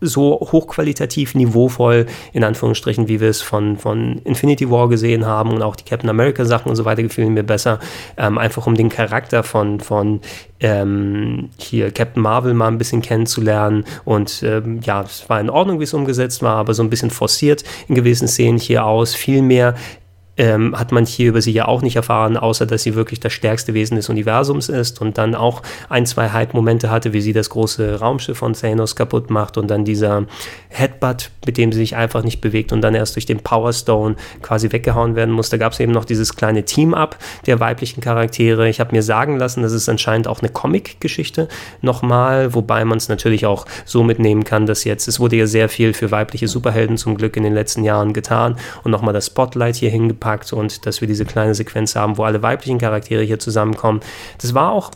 so hochqualitativ niveauvoll, in Anführungsstrichen, wie wir es von, von Infinity War gesehen haben und auch die Captain America Sachen und so weiter gefielen mir besser. Ähm, einfach um den Charakter von, von ähm, hier Captain Marvel mal ein bisschen kennenzulernen. Und ähm, ja, es war in Ordnung, wie es umgesetzt war, aber so ein bisschen forciert in gewissen Szenen hier aus. Viel mehr ähm, hat man hier über sie ja auch nicht erfahren, außer dass sie wirklich das stärkste Wesen des Universums ist und dann auch ein, zwei Hype-Momente hatte, wie sie das große Raumschiff von Thanos kaputt macht und dann dieser Headbutt, mit dem sie sich einfach nicht bewegt und dann erst durch den Power Stone quasi weggehauen werden muss. Da gab es eben noch dieses kleine Team-Up der weiblichen Charaktere. Ich habe mir sagen lassen, das ist anscheinend auch eine Comic-Geschichte nochmal, wobei man es natürlich auch so mitnehmen kann, dass jetzt, es wurde ja sehr viel für weibliche Superhelden zum Glück in den letzten Jahren getan und nochmal das Spotlight hier hingepackt gepackt und dass wir diese kleine Sequenz haben, wo alle weiblichen Charaktere hier zusammenkommen. Das war auch,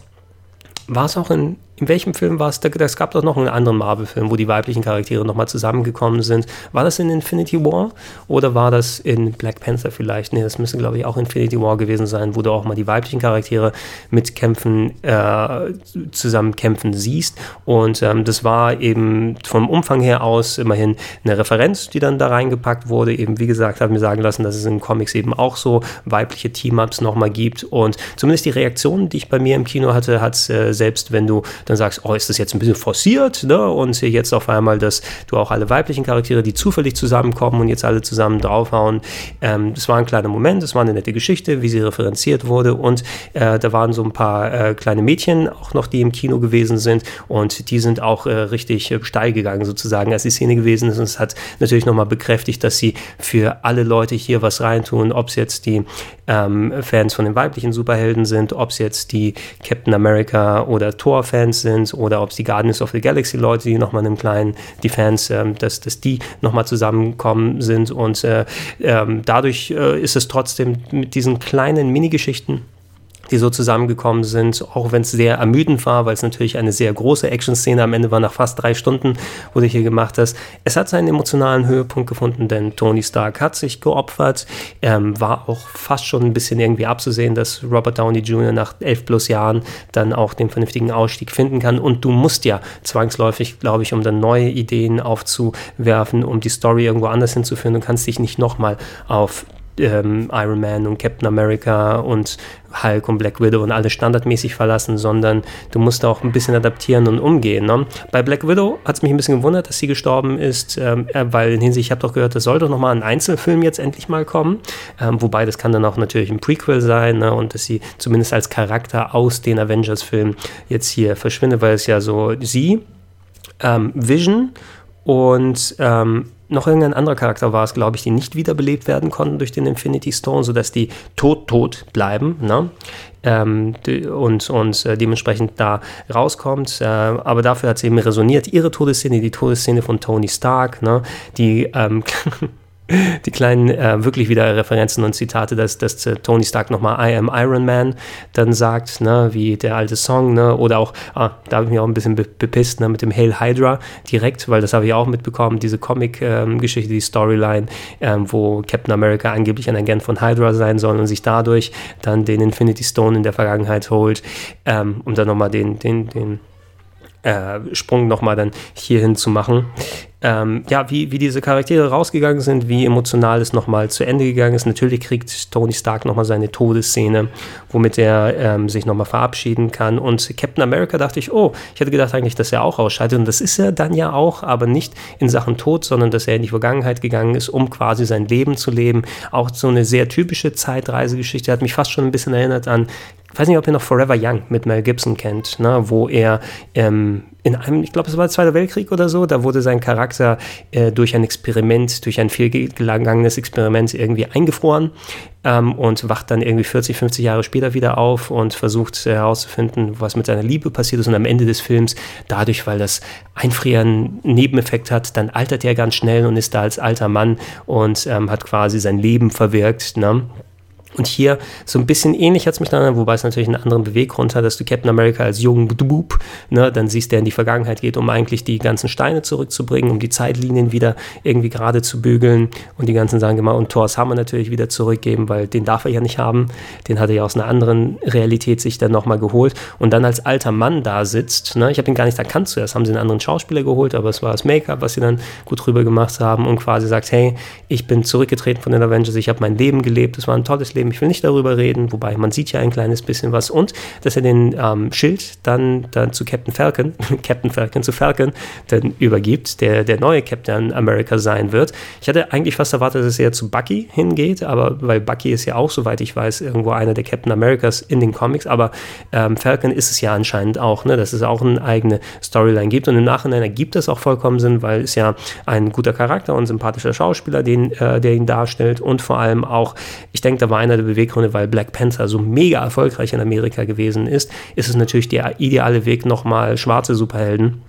war es auch in in welchem Film war es? Es gab doch noch einen anderen Marvel-Film, wo die weiblichen Charaktere nochmal zusammengekommen sind. War das in Infinity War oder war das in Black Panther vielleicht? Nee, das müsste, glaube ich, auch Infinity War gewesen sein, wo du auch mal die weiblichen Charaktere mitkämpfen, äh, zusammen siehst. Und ähm, das war eben vom Umfang her aus immerhin eine Referenz, die dann da reingepackt wurde. Eben, wie gesagt, habe mir sagen lassen, dass es in Comics eben auch so weibliche Team-Ups nochmal gibt. Und zumindest die Reaktionen, die ich bei mir im Kino hatte, hat äh, selbst wenn du dann sagst, oh, ist das jetzt ein bisschen forciert, ne? Und jetzt auf einmal, dass du auch alle weiblichen Charaktere, die zufällig zusammenkommen und jetzt alle zusammen draufhauen. Ähm, das war ein kleiner Moment, das war eine nette Geschichte, wie sie referenziert wurde und äh, da waren so ein paar äh, kleine Mädchen auch noch, die im Kino gewesen sind und die sind auch äh, richtig äh, steil gegangen sozusagen, als die Szene gewesen ist und es hat natürlich nochmal bekräftigt, dass sie für alle Leute hier was reintun, ob es jetzt die ähm, Fans von den weiblichen Superhelden sind, ob es jetzt die Captain America oder Thor-Fans sind oder ob es die Guardians of the Galaxy Leute, die nochmal einem kleinen, die Fans, äh, dass, dass die nochmal zusammenkommen sind. Und äh, äh, dadurch äh, ist es trotzdem mit diesen kleinen Minigeschichten die so zusammengekommen sind, auch wenn es sehr ermüdend war, weil es natürlich eine sehr große Action-Szene am Ende war, nach fast drei Stunden, wo du hier gemacht hast. Es hat seinen emotionalen Höhepunkt gefunden, denn Tony Stark hat sich geopfert, ähm, war auch fast schon ein bisschen irgendwie abzusehen, dass Robert Downey Jr. nach elf plus Jahren dann auch den vernünftigen Ausstieg finden kann und du musst ja zwangsläufig, glaube ich, um dann neue Ideen aufzuwerfen, um die Story irgendwo anders hinzuführen, du kannst dich nicht nochmal auf ähm, Iron Man und Captain America und Hulk und Black Widow und alles standardmäßig verlassen, sondern du musst auch ein bisschen adaptieren und umgehen. Ne? Bei Black Widow hat es mich ein bisschen gewundert, dass sie gestorben ist, ähm, äh, weil in Hinsicht, ich habe doch gehört, es soll doch nochmal ein Einzelfilm jetzt endlich mal kommen, ähm, wobei das kann dann auch natürlich ein Prequel sein ne? und dass sie zumindest als Charakter aus den Avengers-Filmen jetzt hier verschwindet, weil es ja so sie, ähm, Vision und ähm, noch irgendein anderer Charakter war es, glaube ich, die nicht wiederbelebt werden konnten durch den Infinity Stone, sodass die tot, tot bleiben. Ne? Ähm, und und äh, dementsprechend da rauskommt. Äh, aber dafür hat sie eben resoniert. Ihre Todesszene, die Todesszene von Tony Stark, ne? die ähm, *laughs* die kleinen äh, wirklich wieder Referenzen und Zitate, dass, dass äh, Tony Stark nochmal I am Iron Man dann sagt, ne, wie der alte Song, ne, oder auch, ah, da habe ich mich auch ein bisschen be bepisst, ne, mit dem Hail Hydra direkt, weil das habe ich auch mitbekommen, diese Comic-Geschichte, ähm, die Storyline, ähm, wo Captain America angeblich ein Agent von Hydra sein soll und sich dadurch dann den Infinity Stone in der Vergangenheit holt, ähm, um dann nochmal den, den, den äh, Sprung nochmal dann hierhin zu machen ähm, ja, wie, wie diese Charaktere rausgegangen sind, wie emotional es nochmal zu Ende gegangen ist. Natürlich kriegt Tony Stark nochmal seine Todesszene, womit er ähm, sich nochmal verabschieden kann. Und Captain America dachte ich, oh, ich hätte gedacht eigentlich, dass er auch ausscheidet. Und das ist er dann ja auch, aber nicht in Sachen Tod, sondern dass er in die Vergangenheit gegangen ist, um quasi sein Leben zu leben. Auch so eine sehr typische Zeitreisegeschichte. Hat mich fast schon ein bisschen erinnert an ich weiß nicht, ob ihr noch Forever Young mit Mel Gibson kennt, ne, wo er ähm, in einem, ich glaube, es war der Zweite Weltkrieg oder so, da wurde sein Charakter äh, durch ein Experiment, durch ein fehlgegangenes Experiment irgendwie eingefroren ähm, und wacht dann irgendwie 40, 50 Jahre später wieder auf und versucht herauszufinden, was mit seiner Liebe passiert ist. Und am Ende des Films, dadurch, weil das Einfrieren einen Nebeneffekt hat, dann altert er ganz schnell und ist da als alter Mann und ähm, hat quasi sein Leben verwirkt. Ne? Und hier so ein bisschen ähnlich hat es mich dann, wobei es natürlich einen anderen Beweggrund hat, dass du Captain America als jungen Bub, ne, dann siehst, der in die Vergangenheit geht, um eigentlich die ganzen Steine zurückzubringen, um die Zeitlinien wieder irgendwie gerade zu bügeln und die ganzen Sachen gemacht. Und Thors Hammer natürlich wieder zurückgeben, weil den darf er ja nicht haben. Den hat er ja aus einer anderen Realität sich dann nochmal geholt. Und dann als alter Mann da sitzt, ne, ich habe ihn gar nicht erkannt zuerst, haben sie einen anderen Schauspieler geholt, aber es war das Make-up, was sie dann gut drüber gemacht haben und quasi sagt, hey, ich bin zurückgetreten von den Avengers, ich habe mein Leben gelebt, es war ein tolles Leben Leben, ich will nicht darüber reden, wobei man sieht ja ein kleines bisschen was. Und dass er den ähm, Schild dann, dann zu Captain Falcon, *laughs* Captain Falcon zu Falcon dann übergibt, der der neue Captain America sein wird. Ich hatte eigentlich fast erwartet, dass er zu Bucky hingeht, aber weil Bucky ist ja auch, soweit ich weiß, irgendwo einer der Captain Americas in den Comics, aber ähm, Falcon ist es ja anscheinend auch, ne, dass es auch eine eigene Storyline gibt. Und im Nachhinein ergibt das auch vollkommen Sinn, weil es ja ein guter Charakter und sympathischer Schauspieler, den, äh, der ihn darstellt. Und vor allem auch, ich denke, da war ein einer der Beweggründe, weil Black Panther so mega erfolgreich in Amerika gewesen ist, ist es natürlich der ideale Weg, nochmal schwarze Superhelden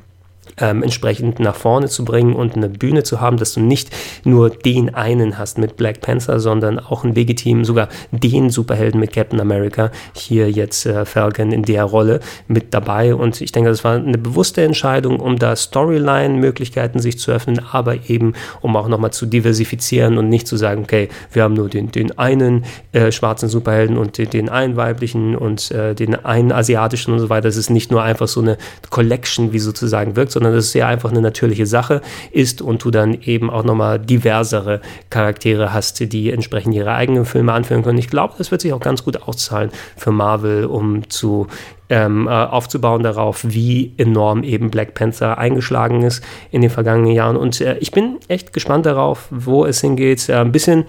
ähm, entsprechend nach vorne zu bringen und eine Bühne zu haben, dass du nicht nur den einen hast mit Black Panther, sondern auch einen legitimen, sogar den Superhelden mit Captain America, hier jetzt äh, Falcon in der Rolle mit dabei und ich denke, das war eine bewusste Entscheidung, um da Storyline-Möglichkeiten sich zu öffnen, aber eben um auch nochmal zu diversifizieren und nicht zu sagen, okay, wir haben nur den, den einen äh, schwarzen Superhelden und den, den einen weiblichen und äh, den einen asiatischen und so weiter. Es ist nicht nur einfach so eine Collection, wie sozusagen wirkt, sondern dass es sehr einfach eine natürliche Sache ist und du dann eben auch nochmal diversere Charaktere hast, die entsprechend ihre eigenen Filme anführen können. Ich glaube, das wird sich auch ganz gut auszahlen für Marvel, um zu ähm, äh, aufzubauen darauf, wie enorm eben Black Panther eingeschlagen ist in den vergangenen Jahren. Und äh, ich bin echt gespannt darauf, wo es hingeht. Äh, ein bisschen,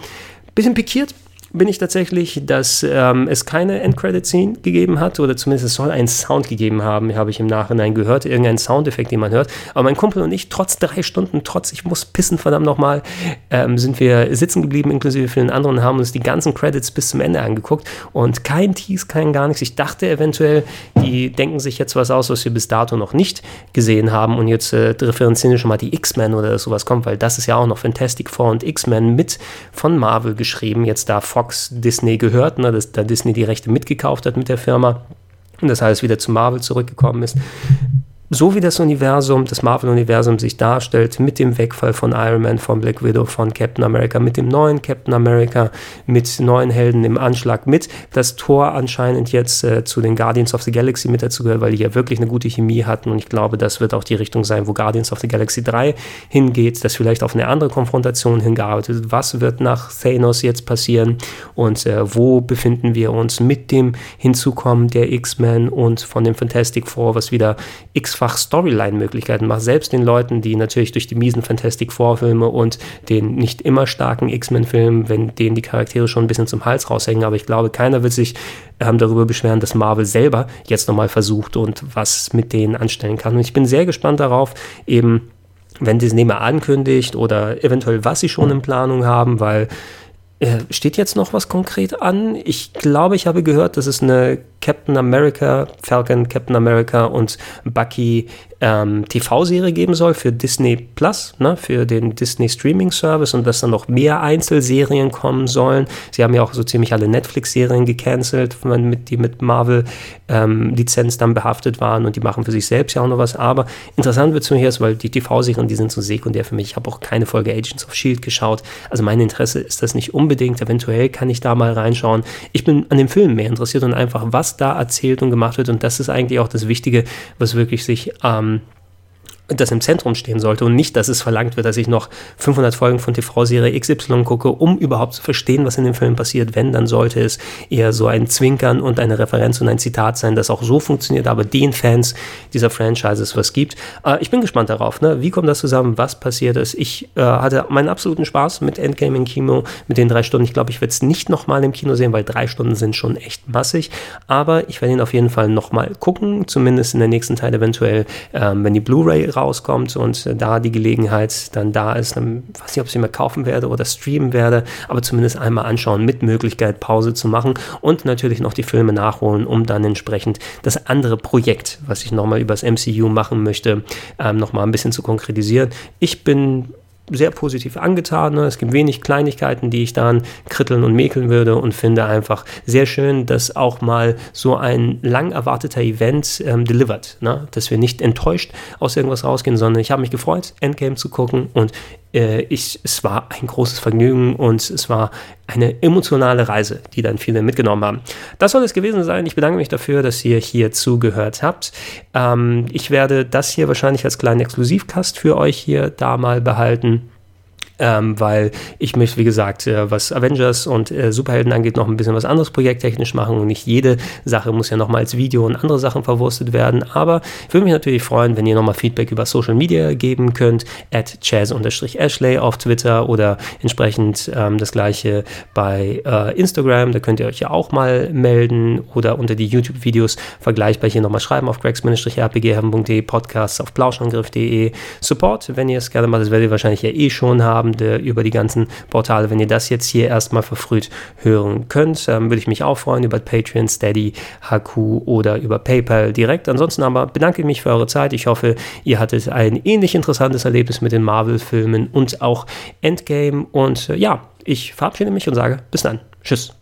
bisschen pikiert bin ich tatsächlich, dass ähm, es keine Endcredit-Scene gegeben hat oder zumindest es soll einen Sound gegeben haben, habe ich im Nachhinein gehört, irgendein Soundeffekt, den man hört. Aber mein Kumpel und ich, trotz drei Stunden, trotz ich muss pissen, verdammt nochmal, ähm, sind wir sitzen geblieben, inklusive vielen anderen, haben uns die ganzen Credits bis zum Ende angeguckt und kein Tease, kein gar nichts. Ich dachte eventuell, die denken sich jetzt was aus, was wir bis dato noch nicht gesehen haben und jetzt äh, referenzieren schon mal die X-Men oder sowas kommt, weil das ist ja auch noch Fantastic Four und X-Men mit von Marvel geschrieben, jetzt da Fox Fox Disney gehört, ne, dass da Disney die Rechte mitgekauft hat mit der Firma und das heißt wieder zu Marvel zurückgekommen ist. So wie das Universum, das Marvel-Universum sich darstellt, mit dem Wegfall von Iron Man, von Black Widow, von Captain America, mit dem neuen Captain America, mit neuen Helden im Anschlag, mit das Tor anscheinend jetzt äh, zu den Guardians of the Galaxy mit dazu gehört, weil die ja wirklich eine gute Chemie hatten und ich glaube, das wird auch die Richtung sein, wo Guardians of the Galaxy 3 hingeht, das vielleicht auf eine andere Konfrontation hingearbeitet wird. Was wird nach Thanos jetzt passieren und äh, wo befinden wir uns mit dem Hinzukommen der X-Men und von dem Fantastic Four, was wieder X x Storyline-Möglichkeiten macht, selbst den Leuten, die natürlich durch die miesen Fantastic Four-Filme und den nicht immer starken X-Men-Filmen, wenn denen die Charaktere schon ein bisschen zum Hals raushängen, aber ich glaube, keiner wird sich ähm, darüber beschweren, dass Marvel selber jetzt nochmal versucht und was mit denen anstellen kann. Und ich bin sehr gespannt darauf, eben wenn Disney mal ankündigt oder eventuell was sie schon in Planung haben, weil äh, steht jetzt noch was konkret an? Ich glaube, ich habe gehört, dass es eine Captain America, Falcon, Captain America und Bucky ähm, TV-Serie geben soll für Disney Plus, ne, für den Disney Streaming Service und dass dann noch mehr Einzelserien kommen sollen. Sie haben ja auch so ziemlich alle Netflix-Serien gecancelt, die mit Marvel-Lizenz ähm, dann behaftet waren und die machen für sich selbst ja auch noch was. Aber interessant wird es mir hier, weil die TV-Serien, die sind so sekundär für mich. Ich habe auch keine Folge Agents of Shield geschaut. Also mein Interesse ist das nicht unbedingt. Eventuell kann ich da mal reinschauen. Ich bin an dem Film mehr interessiert und einfach, was da erzählt und gemacht wird. Und das ist eigentlich auch das Wichtige, was wirklich sich ähm, Um, das im Zentrum stehen sollte und nicht, dass es verlangt wird, dass ich noch 500 Folgen von TV-Serie XY gucke, um überhaupt zu verstehen, was in dem Film passiert. Wenn, dann sollte es eher so ein Zwinkern und eine Referenz und ein Zitat sein, das auch so funktioniert, aber den Fans dieser Franchises was gibt. Äh, ich bin gespannt darauf, ne? wie kommt das zusammen, was passiert ist. Ich äh, hatte meinen absoluten Spaß mit Endgame im Kino, mit den drei Stunden. Ich glaube, ich werde es nicht nochmal im Kino sehen, weil drei Stunden sind schon echt massig, aber ich werde ihn auf jeden Fall nochmal gucken, zumindest in der nächsten Teil eventuell, ähm, wenn die Blu-ray raus rauskommt und äh, da die Gelegenheit dann da ist, dann weiß nicht, ob ich sie mehr kaufen werde oder streamen werde, aber zumindest einmal anschauen mit Möglichkeit Pause zu machen und natürlich noch die Filme nachholen, um dann entsprechend das andere Projekt, was ich nochmal übers MCU machen möchte, ähm, nochmal ein bisschen zu konkretisieren. Ich bin sehr positiv angetan. Ne? Es gibt wenig Kleinigkeiten, die ich dann kritteln und mäkeln würde und finde einfach sehr schön, dass auch mal so ein lang erwarteter Event ähm, delivered, ne? dass wir nicht enttäuscht aus irgendwas rausgehen, sondern ich habe mich gefreut, Endgame zu gucken und äh, ich, es war ein großes Vergnügen und es war eine emotionale Reise, die dann viele mitgenommen haben. Das soll es gewesen sein. Ich bedanke mich dafür, dass ihr hier zugehört habt. Ähm, ich werde das hier wahrscheinlich als kleinen Exklusivcast für euch hier da mal behalten ähm, weil ich möchte, wie gesagt, äh, was Avengers und äh, Superhelden angeht, noch ein bisschen was anderes projekttechnisch machen und nicht jede Sache muss ja nochmal als Video und andere Sachen verwurstet werden. Aber ich würde mich natürlich freuen, wenn ihr nochmal Feedback über Social Media geben könnt, at chaz-ashley auf Twitter oder entsprechend ähm, das gleiche bei äh, Instagram. Da könnt ihr euch ja auch mal melden oder unter die YouTube-Videos vergleichbar hier nochmal schreiben auf gregs-rpgheaven.de, Podcasts auf plauschangriff.de, Support, wenn ihr es gerne macht, das werdet ihr wahrscheinlich ja eh schon haben Abende über die ganzen Portale. Wenn ihr das jetzt hier erstmal verfrüht hören könnt, ähm, würde ich mich auch freuen über Patreon, Steady, HQ oder über PayPal direkt. Ansonsten aber bedanke ich mich für eure Zeit. Ich hoffe, ihr hattet ein ähnlich interessantes Erlebnis mit den Marvel-Filmen und auch Endgame. Und äh, ja, ich verabschiede mich und sage bis dann. Tschüss.